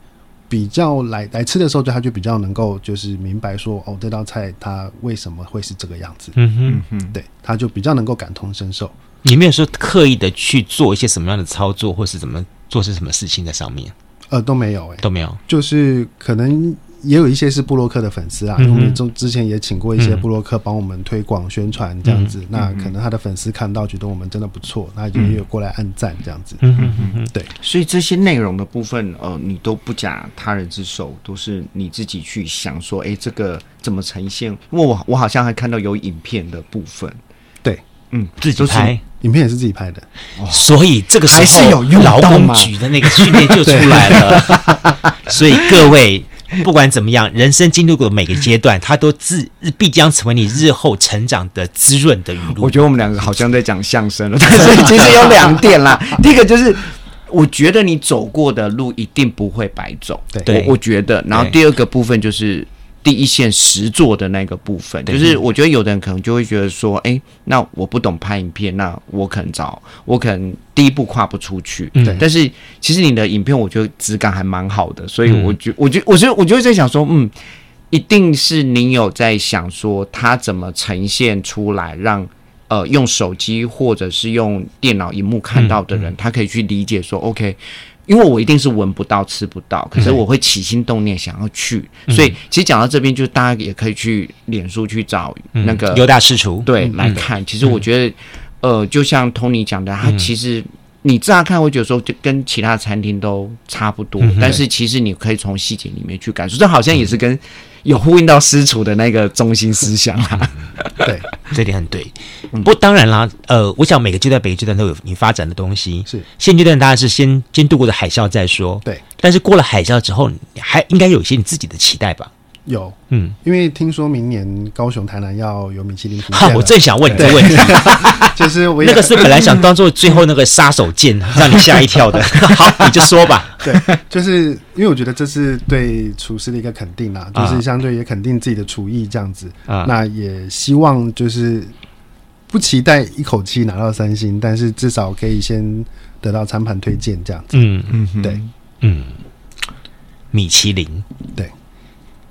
比较来来吃的时候，就他就比较能够就是明白说，哦，这道菜它为什么会是这个样子？嗯哼，嗯哼，对，他就比较能够感同身受。你没有说刻意的去做一些什么样的操作，或是怎么做些什么事情在上面？呃，都没有哎、欸，都没有，就是可能也有一些是布洛克的粉丝啊，嗯、因为我们中之前也请过一些布洛克帮我们推广宣传这样子，嗯、那可能他的粉丝看到觉得我们真的不错，那就也有过来按赞这样子。嗯哼嗯哼，对，所以这些内容的部分，呃，你都不假他人之手，都是你自己去想说，哎、欸，这个怎么呈现？因为我我好像还看到有影片的部分，对，嗯，自己拍。影片也是自己拍的，所以这个时候劳工局的那个训练就出来了。*laughs* 所以各位不管怎么样，人生经历过每个阶段，它都自必将成为你日后成长的滋润的语录。我觉得我们两个好像在讲相声了，*laughs* 但是其实有两点啦。*laughs* 第一个就是，我觉得你走过的路一定不会白走，对，我我觉得。然后第二个部分就是。第一线实做的那个部分，就是我觉得有的人可能就会觉得说，哎、欸，那我不懂拍影片，那我可能找我可能第一步跨不出去。对、嗯，但是其实你的影片我觉得质感还蛮好的，所以我觉、嗯、我觉我觉得我就会在想说，嗯，一定是你有在想说它怎么呈现出来，让呃用手机或者是用电脑荧幕看到的人，他可以去理解说，OK。因为我一定是闻不到、吃不到，可是我会起心动念想要去，嗯、所以其实讲到这边，就大家也可以去脸书去找那个有大师厨，对，来看。其实我觉得，呃，就像 Tony 讲的，他其实你乍看会觉得说，就跟其他餐厅都差不多，但是其实你可以从细节里面去感受，这好像也是跟。有呼应到师厨的那个中心思想啊，对，*laughs* 这点很对。不过当然啦，呃，我想每个阶段、每个阶段都有你发展的东西。是现阶段当然是先先度过的海啸再说。对，但是过了海啸之后，还应该有一些你自己的期待吧？有，嗯，因为听说明年高雄、台南要有米其林评鉴。哈，我正想问你这个问题，*laughs* 就是我那个是本来想当做最后那个杀手锏，让你吓一跳的。*laughs* 好，你就说吧。对，就是因为我觉得这是对厨师的一个肯定啦，就是相对也肯定自己的厨艺这样子。啊，那也希望就是不期待一口气拿到三星，但是至少可以先得到餐盘推荐这样子。嗯嗯，对，嗯，米其林，对。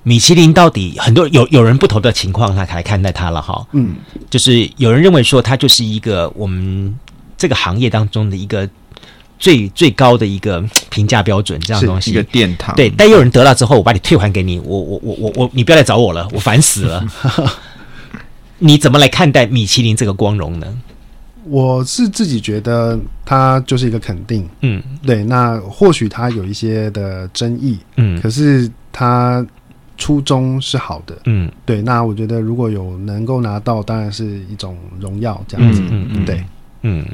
米其林到底很多有有人不同的情况，他来看待它了哈。嗯，就是有人认为说它就是一个我们这个行业当中的一个最最高的一个评价标准，这样东西一个殿堂。对，但有人得到之后，我把你退还给你，我我我我我，你不要来找我了，我烦死了。*laughs* 你怎么来看待米其林这个光荣呢？我是自己觉得它就是一个肯定。嗯，对。那或许它有一些的争议。嗯，可是它。初衷是好的，嗯，对。那我觉得如果有能够拿到，当然是一种荣耀，这样子，嗯嗯，对，嗯，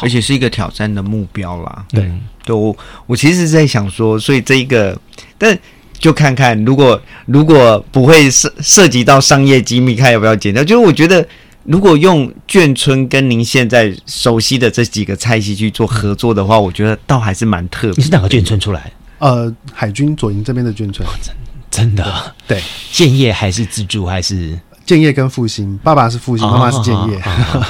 而且是一个挑战的目标啦。对，对我我其实是在想说，所以这一个，但就看看如果如果不会涉涉及到商业机密，看要不要剪掉。就是我觉得，如果用眷村跟您现在熟悉的这几个菜系去做合作的话，我觉得倒还是蛮特别。你是哪个眷村出来？呃，海军左营这边的眷村。真的，对，建业还是自助还是建业跟复兴？爸爸是复兴，妈妈是建业。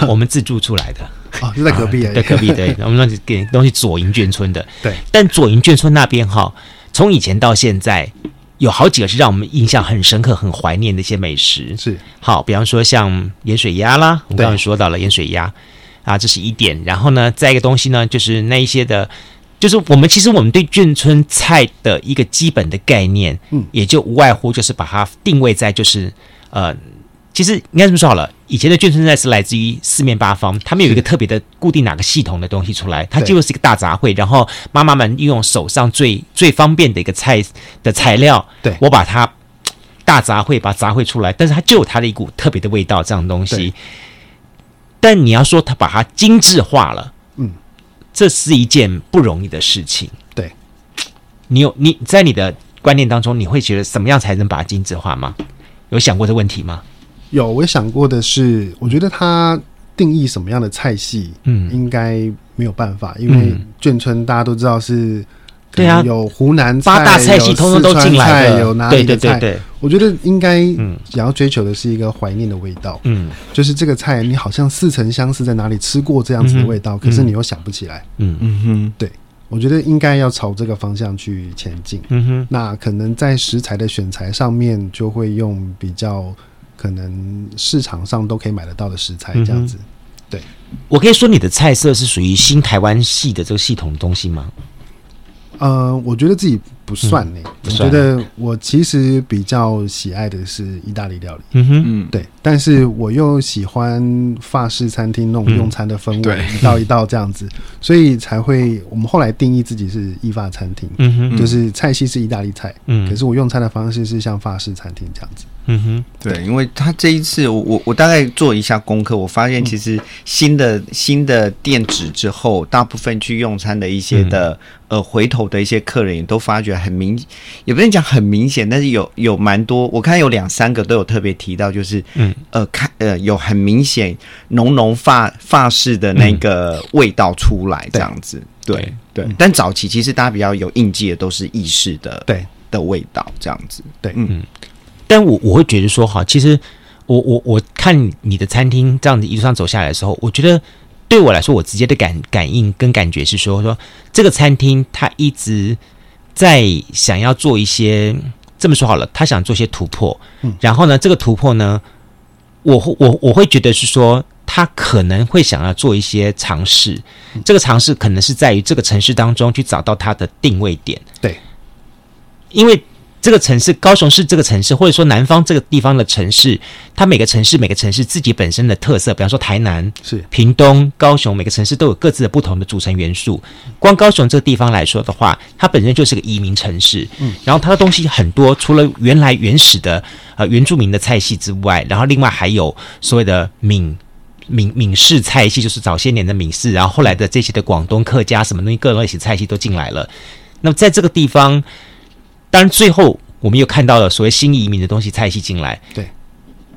我们自助出来的哦，就在隔壁，在隔壁。对，*laughs* 我们那给东西左营眷村的。对，但左营眷村那边哈，从以前到现在，有好几个是让我们印象很深刻、很怀念的一些美食。是，好，比方说像盐水鸭啦，我们刚刚说到了盐水鸭啊，这是一点。然后呢，再一个东西呢，就是那一些的。就是我们其实我们对眷村菜的一个基本的概念，嗯，也就无外乎就是把它定位在就是呃，其实应该这么说好了，以前的眷村菜是来自于四面八方，他们有一个特别的固定哪个系统的东西出来，它就是一个大杂烩，然后妈妈们运用手上最最方便的一个菜的材料，对，我把它大杂烩把它杂烩出来，但是它就有它的一股特别的味道，这样东西。但你要说它把它精致化了。这是一件不容易的事情。对，你有你在你的观念当中，你会觉得什么样才能把它精致化吗？有想过这问题吗？有，我想过的是，我觉得它定义什么样的菜系，嗯，应该没有办法，因为眷村大家都知道是。对啊，有湖南菜，八大菜系通通都进来了。有哪里的菜？我觉得应该，嗯，想要追求的是一个怀念的味道。嗯，就是这个菜，你好像似曾相识，在哪里吃过这样子的味道，可是你又想不起来。嗯嗯哼，对，我觉得应该要朝这个方向去前进。嗯哼，那可能在食材的选材上面，就会用比较可能市场上都可以买得到的食材，这样子。对，我可以说你的菜色是属于新台湾系的这个系统的东西吗？呃，我觉得自己不算呢、欸。嗯、我觉得我其实比较喜爱的是意大利料理。嗯哼，对。但是我又喜欢法式餐厅那种用餐的氛围，嗯、一道一道这样子，所以才会我们后来定义自己是意法餐厅。嗯哼，就是菜系是意大利菜，嗯，可是我用餐的方式是像法式餐厅这样子。嗯哼，对，因为他这一次我我我大概做一下功课，我发现其实新的、嗯、新的店址之后，大部分去用餐的一些的、嗯、呃回头的一些客人也都发觉很明，也不能讲很明显，但是有有蛮多，我看有两三个都有特别提到，就是嗯。呃看呃有很明显浓浓发发式的那个味道出来这样子，嗯、对对，对，对。但早期其实大家比较有印记的都是意式的对。的味道这样子，对嗯。但我我会觉得说，哈，其实我我我看你的餐厅这样子一路上走下来的时候，我觉得对我来说，我直接的感感应跟感觉是说，说这个餐厅它一直在想要做一些，这么说好了，他想做一些突破。嗯，然后呢，这个突破呢，我我我会觉得是说，他可能会想要做一些尝试。这个尝试可能是在于这个城市当中去找到它的定位点。对，因为。这个城市，高雄市这个城市，或者说南方这个地方的城市，它每个城市每个城市自己本身的特色，比方说台南、是屏东、高雄，每个城市都有各自的不同的组成元素。光高雄这个地方来说的话，它本身就是个移民城市，嗯，然后它的东西很多，除了原来原始的呃原住民的菜系之外，然后另外还有所谓的闽闽闽式菜系，就是早些年的闽式，然后后来的这些的广东客家什么东西，各种类型菜系都进来了。那么在这个地方。当然，最后我们又看到了所谓新移民的东西菜系进来。对，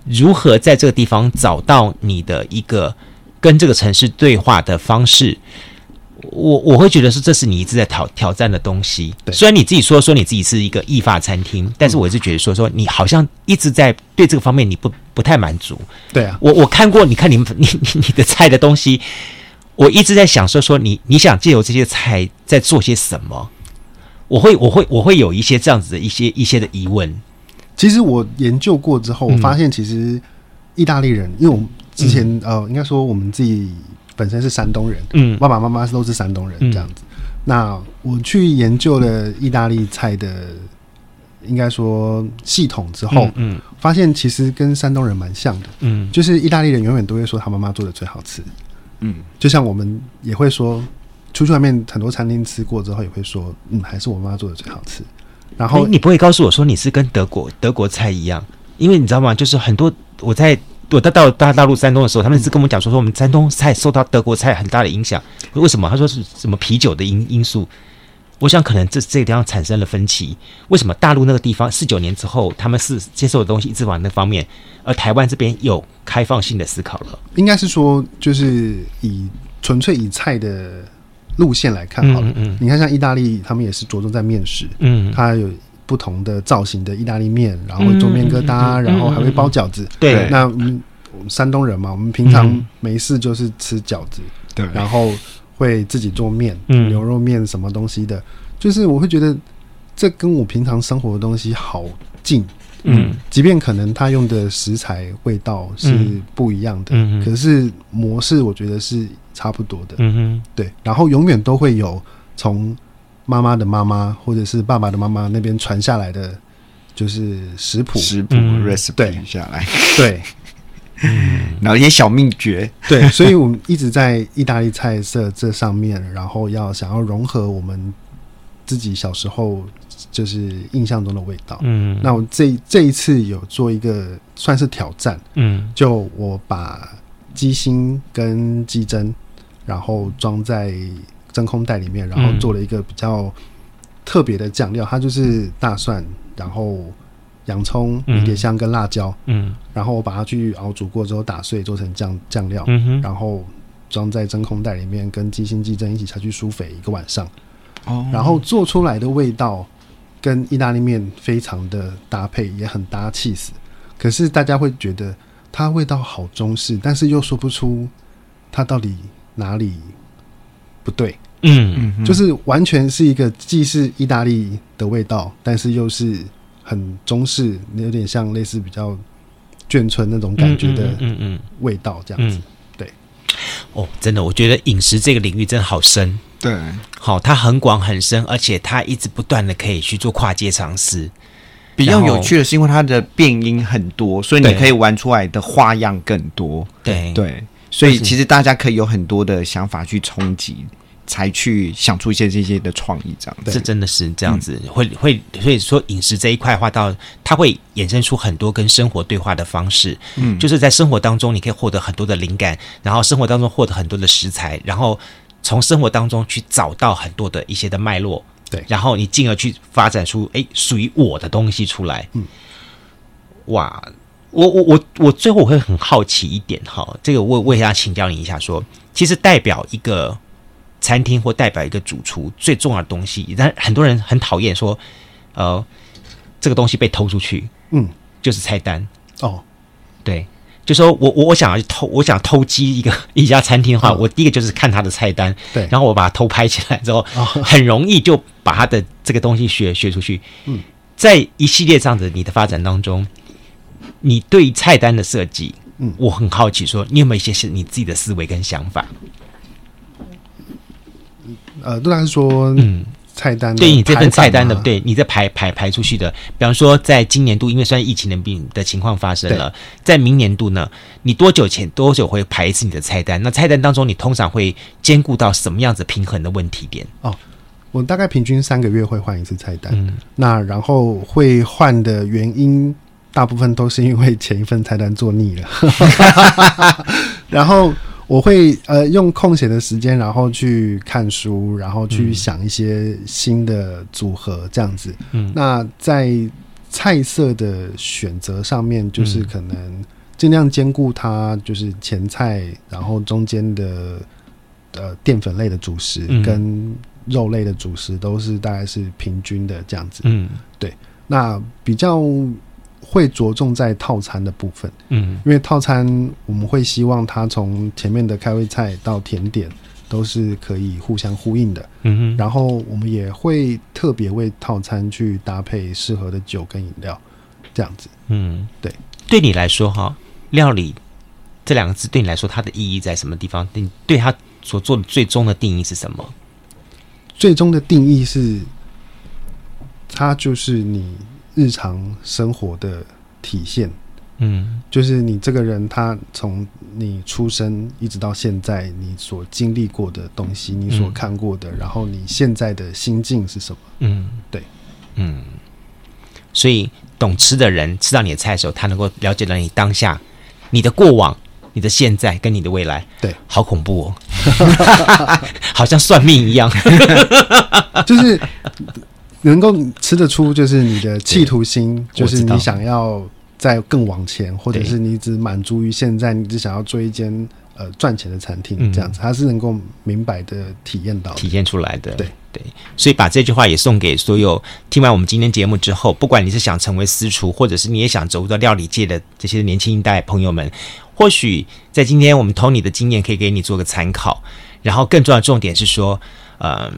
如何在这个地方找到你的一个跟这个城市对话的方式？我我会觉得说，这是你一直在挑挑战的东西。对，虽然你自己说说你自己是一个意法餐厅，但是我一直觉得说说你好像一直在对这个方面你不不太满足。对啊，我我看过，你看你 *laughs* 你你的菜的东西，我一直在想说说你你想借由这些菜在做些什么？我会，我会，我会有一些这样子的一些一些的疑问。其实我研究过之后，我发现其实意大利人，嗯、因为我们之前、嗯、呃，应该说我们自己本身是山东人，嗯，爸爸妈妈都是山东人这样子。嗯、那我去研究了意大利菜的，应该说系统之后，嗯，嗯。发现其实跟山东人蛮像的，嗯，就是意大利人永远都会说他妈妈做的最好吃，嗯，就像我们也会说。出去外面很多餐厅吃过之后，也会说，嗯，还是我妈做的最好吃。然后、欸、你不会告诉我说你是跟德国德国菜一样，因为你知道吗？就是很多我在我到到大大陆山东的时候，他们是跟我们讲说说我们山东菜受到德国菜很大的影响。为什么？他说是什么啤酒的因因素？我想可能这这个地方产生了分歧。为什么大陆那个地方四九年之后，他们是接受的东西一直往那方面，而台湾这边有开放性的思考了？应该是说，就是以纯粹以菜的。路线来看好了，嗯。嗯、你看像意大利，他们也是着重在面食，嗯，它有不同的造型的意大利面，然后做面疙瘩，嗯、然后还会包饺子。嗯、对，那我们山东人嘛，我们平常没事就是吃饺子，对、嗯，然后会自己做面，嗯、牛肉面什么东西的，就是我会觉得这跟我平常生活的东西好近。嗯，即便可能他用的食材味道是不一样的，嗯，可是模式我觉得是差不多的，嗯哼，对。然后永远都会有从妈妈的妈妈或者是爸爸的妈妈那边传下来的，就是食谱、食谱 recipe 下来，对，嗯，*laughs* 然后一些小秘诀，对。所以我们一直在意大利菜色这上面，然后要想要融合我们自己小时候。就是印象中的味道。嗯，那我这这一次有做一个算是挑战。嗯，就我把鸡心跟鸡胗，然后装在真空袋里面，然后做了一个比较特别的酱料。它就是大蒜，然后洋葱、迷迭香跟辣椒。嗯，然后我把它去熬煮过之后打碎，做成酱酱料。嗯哼，然后装在真空袋里面，跟鸡心、鸡胗一起下去舒肥一个晚上。哦，然后做出来的味道。跟意大利面非常的搭配，也很搭气死。可是大家会觉得它味道好中式，但是又说不出它到底哪里不对。嗯，嗯，就是完全是一个既是意大利的味道，但是又是很中式，有点像类似比较眷村那种感觉的嗯嗯味道这样子。对，哦，真的，我觉得饮食这个领域真的好深。对，好，它很广很深，而且它一直不断的可以去做跨界尝试。比较有趣的是，因为它的变音很多，所以你可以玩出来的花样更多。对对，所以其实大家可以有很多的想法去冲击，才去想出一些这些的创意。这样子，这真的是这样子，嗯、会会所以说饮食这一块话，到它会衍生出很多跟生活对话的方式。嗯，就是在生活当中，你可以获得很多的灵感，然后生活当中获得很多的食材，然后。从生活当中去找到很多的一些的脉络，对，然后你进而去发展出诶属于我的东西出来。嗯，哇，我我我我最后我会很好奇一点哈，这个我我也要请教你一下说，说其实代表一个餐厅或代表一个主厨最重要的东西，但很多人很讨厌说，呃，这个东西被偷出去。嗯，就是菜单哦，对。就说我我我想要偷，我想偷鸡一个一家餐厅的话，嗯、我第一个就是看他的菜单，对，然后我把它偷拍起来之后，哦、很容易就把他的这个东西学学出去。嗯，在一系列这样子你的发展当中，你对菜单的设计，嗯，我很好奇，说你有没有一些是你自己的思维跟想法？呃，当然是说，嗯。菜单对你这份菜单的，对你在排排排出去的，比方说，在今年度，因为虽然疫情的病的情况发生了，在明年度呢，你多久前多久会排一次你的菜单？那菜单当中，你通常会兼顾到什么样子平衡的问题点？哦，我大概平均三个月会换一次菜单，嗯，那然后会换的原因，大部分都是因为前一份菜单做腻了，*laughs* 然后。我会呃用空闲的时间，然后去看书，然后去想一些新的组合这样子。嗯，那在菜色的选择上面，就是可能尽量兼顾它，就是前菜，然后中间的呃淀粉类的主食跟肉类的主食都是大概是平均的这样子。嗯，对，那比较。会着重在套餐的部分，嗯，因为套餐我们会希望它从前面的开胃菜到甜点都是可以互相呼应的，嗯哼，然后我们也会特别为套餐去搭配适合的酒跟饮料，这样子，嗯，对，对你来说哈，料理这两个字对你来说它的意义在什么地方？你对它所做的最终的定义是什么？最终的定义是，它就是你。日常生活的体现，嗯，就是你这个人，他从你出生一直到现在，你所经历过的东西，你所看过的，嗯，然后你现在的心境是什么？嗯，对，嗯，所以懂吃的人吃到你的菜的时候，他能够了解到你当下、你的过往、你的现在跟你的未来。对，好恐怖哦，*laughs* 好像算命一样，*laughs* 就是。能够吃得出，就是你的企图心，就是你想要再更往前，或者是你只满足于现在，你只想要做一间呃赚钱的餐厅，这样子，他是能够明白的体验到、体现出来的。对对，所以把这句话也送给所有听完我们今天节目之后，不管你是想成为私厨，或者是你也想走入到料理界的这些年轻一代朋友们，或许在今天我们 Tony 的经验可以给你做个参考。然后更重要的重点是说，呃。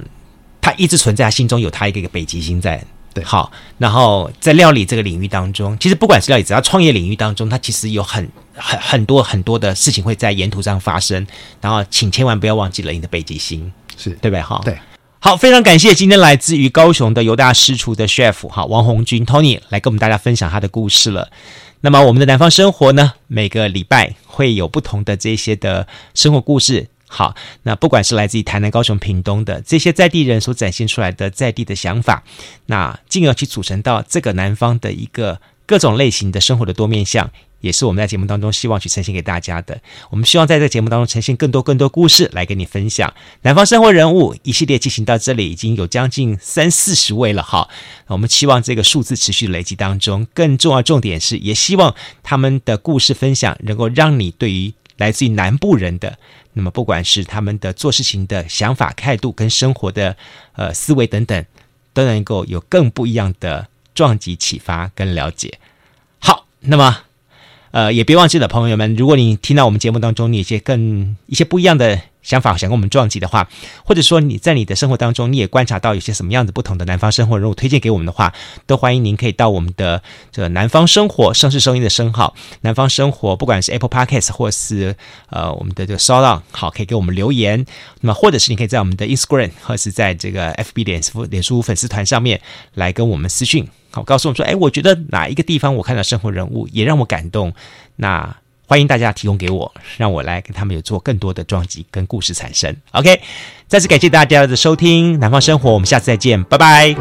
他一直存在，他心中有他一个一个北极星在。对，好，然后在料理这个领域当中，其实不管是料理，只要创业领域当中，他其实有很很很多很多的事情会在沿途上发生。然后，请千万不要忘记了你的北极星，是对不对？哈，对，好，非常感谢今天来自于高雄的犹大师厨的 chef 哈王红军 Tony 来跟我们大家分享他的故事了。那么，我们的南方生活呢，每个礼拜会有不同的这些的生活故事。好，那不管是来自于台南、高雄、屏东的这些在地人所展现出来的在地的想法，那进而去组成到这个南方的一个各种类型的生活的多面向，也是我们在节目当中希望去呈现给大家的。我们希望在这个节目当中呈现更多更多故事来跟你分享。南方生活人物一系列进行到这里，已经有将近三四十位了。哈，我们期望这个数字持续累积当中，更重要重点是，也希望他们的故事分享能够让你对于来自于南部人的。那么，不管是他们的做事情的想法、态度跟生活的呃思维等等，都能够有更不一样的撞击、启发跟了解。好，那么呃，也别忘记了，朋友们，如果你听到我们节目当中，你一些更一些不一样的。想法想跟我们撞击的话，或者说你在你的生活当中，你也观察到有些什么样子不同的南方生活人物推荐给我们的话，都欢迎您可以到我们的这个南方生活盛世声音的声号，南方生活，不管是 Apple Podcast 或是呃我们的这个 SoundOn 好，可以给我们留言。那么或者是你可以在我们的 Instagram 或是在这个 FB 脸书脸书粉丝团上面来跟我们私讯，好，告诉我们说，哎，我觉得哪一个地方我看到生活人物也让我感动，那。欢迎大家提供给我，让我来跟他们有做更多的撞击跟故事产生。OK，再次感谢大家的收听《南方生活》，我们下次再见，拜拜。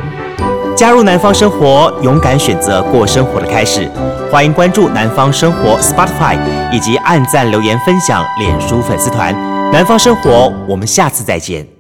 加入南方生活，勇敢选择过生活的开始。欢迎关注南方生活 Spotify 以及按赞留言分享脸书粉丝团。南方生活，我们下次再见。